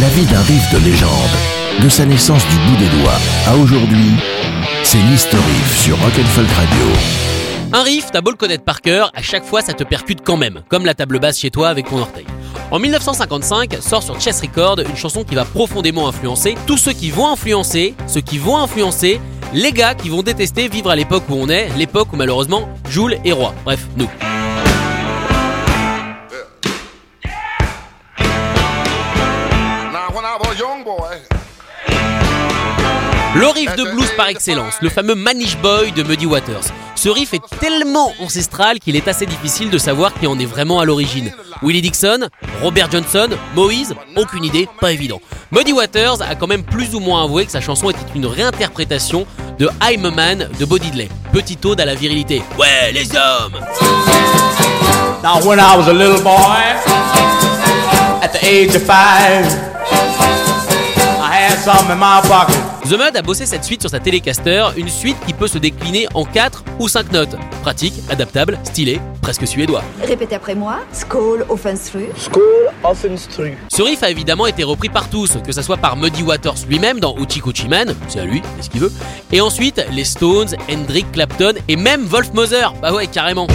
La vie d'un riff de légende, de sa naissance du bout des doigts à aujourd'hui, c'est l'History Riff sur Rock'n'Folk Radio. Un riff, t'as beau le connaître par cœur, à chaque fois ça te percute quand même, comme la table basse chez toi avec ton orteil. En 1955, sort sur Chess Record une chanson qui va profondément influencer tous ceux qui vont influencer, ceux qui vont influencer, les gars qui vont détester vivre à l'époque où on est, l'époque où malheureusement Joule est roi. Bref, nous. Le riff de blues par excellence, le fameux Manish Boy de Muddy Waters. Ce riff est tellement ancestral qu'il est assez difficile de savoir qui en est vraiment à l'origine. Willie Dixon, Robert Johnson, Moïse, aucune idée, pas évident. Muddy Waters a quand même plus ou moins avoué que sa chanson était une réinterprétation de I'm a Man de Bo Diddley. Petit ode à la virilité. Ouais, les hommes Now, when I was a little boy, at the age of five, The Mud a bossé cette suite sur sa Telecaster, une suite qui peut se décliner en 4 ou 5 notes. Pratique, adaptable, stylé, presque suédois. Répétez après moi. Skål offensfru. Ce riff a évidemment été repris par tous, que ce soit par Muddy Waters lui-même dans Uchi Kuchi Man, c'est à lui, c'est ce qu'il veut, et ensuite les Stones, Hendrix, Clapton et même Wolf Mother, bah ouais carrément.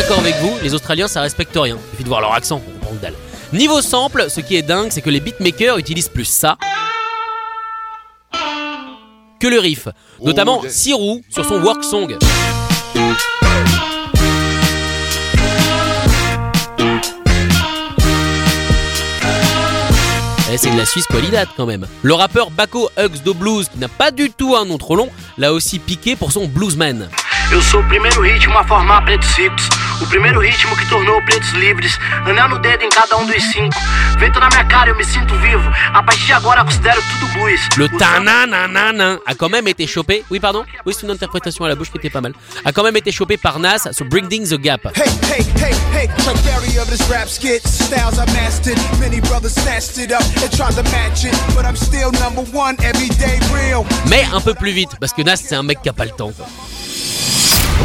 D'accord avec vous, les Australiens ça respecte rien, il suffit de voir leur accent comprendre que dalle. Niveau sample, ce qui est dingue, c'est que les beatmakers utilisent plus ça que le riff, notamment Oh. Sirou sur son work song. Eh, c'est de la Suisse qualidad quand même. Le rappeur Baco Hugs do Blues, qui n'a pas du tout un nom trop long, l'a aussi piqué pour son Bluesman. Eu sou o primeiro ritmo a formar pretos ricos. O primeiro ritmo que tornou pretos livres. Anel no dedo em cada um dos cinco. Feito na minha cara, eu me sinto vivo. A partir de agora considero tudo blues. Le O tananananan a quand même été chopé. Oui, pardon Oui, c'est une interprétation à la bouche qui était pas mal. A quand même été chopé par Nas sur Bringing the Gap. Hey, hey, hey, hey, like Barry of this rap skit. Styles I mastered. Many brothers snatched it up and tried to match it. But I'm still number one, everyday real. Mais un peu plus vite, parce que Nas, c'est un mec qui a pas le temps.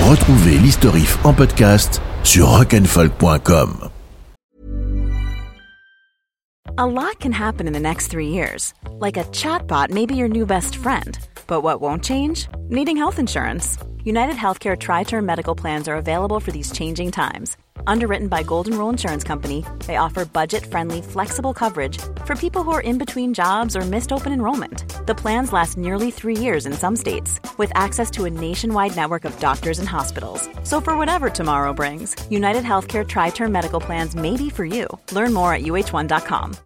Retrouvez l'History Riff en podcast sur. A lot can happen in the next three years. Like a chatbot may be your new best friend. But what won't change? Needing health insurance. United Healthcare Tri Term Medical Plans are available for these changing times. Underwritten by Golden Rule Insurance Company, they offer budget friendly, flexible coverage for people who are in between jobs or missed open enrollment. The plans last nearly three years in some states, with access to a nationwide network of doctors and hospitals. So, for whatever tomorrow brings, United Healthcare Tri Term Medical Plans may be for you. Learn more at uh1.com.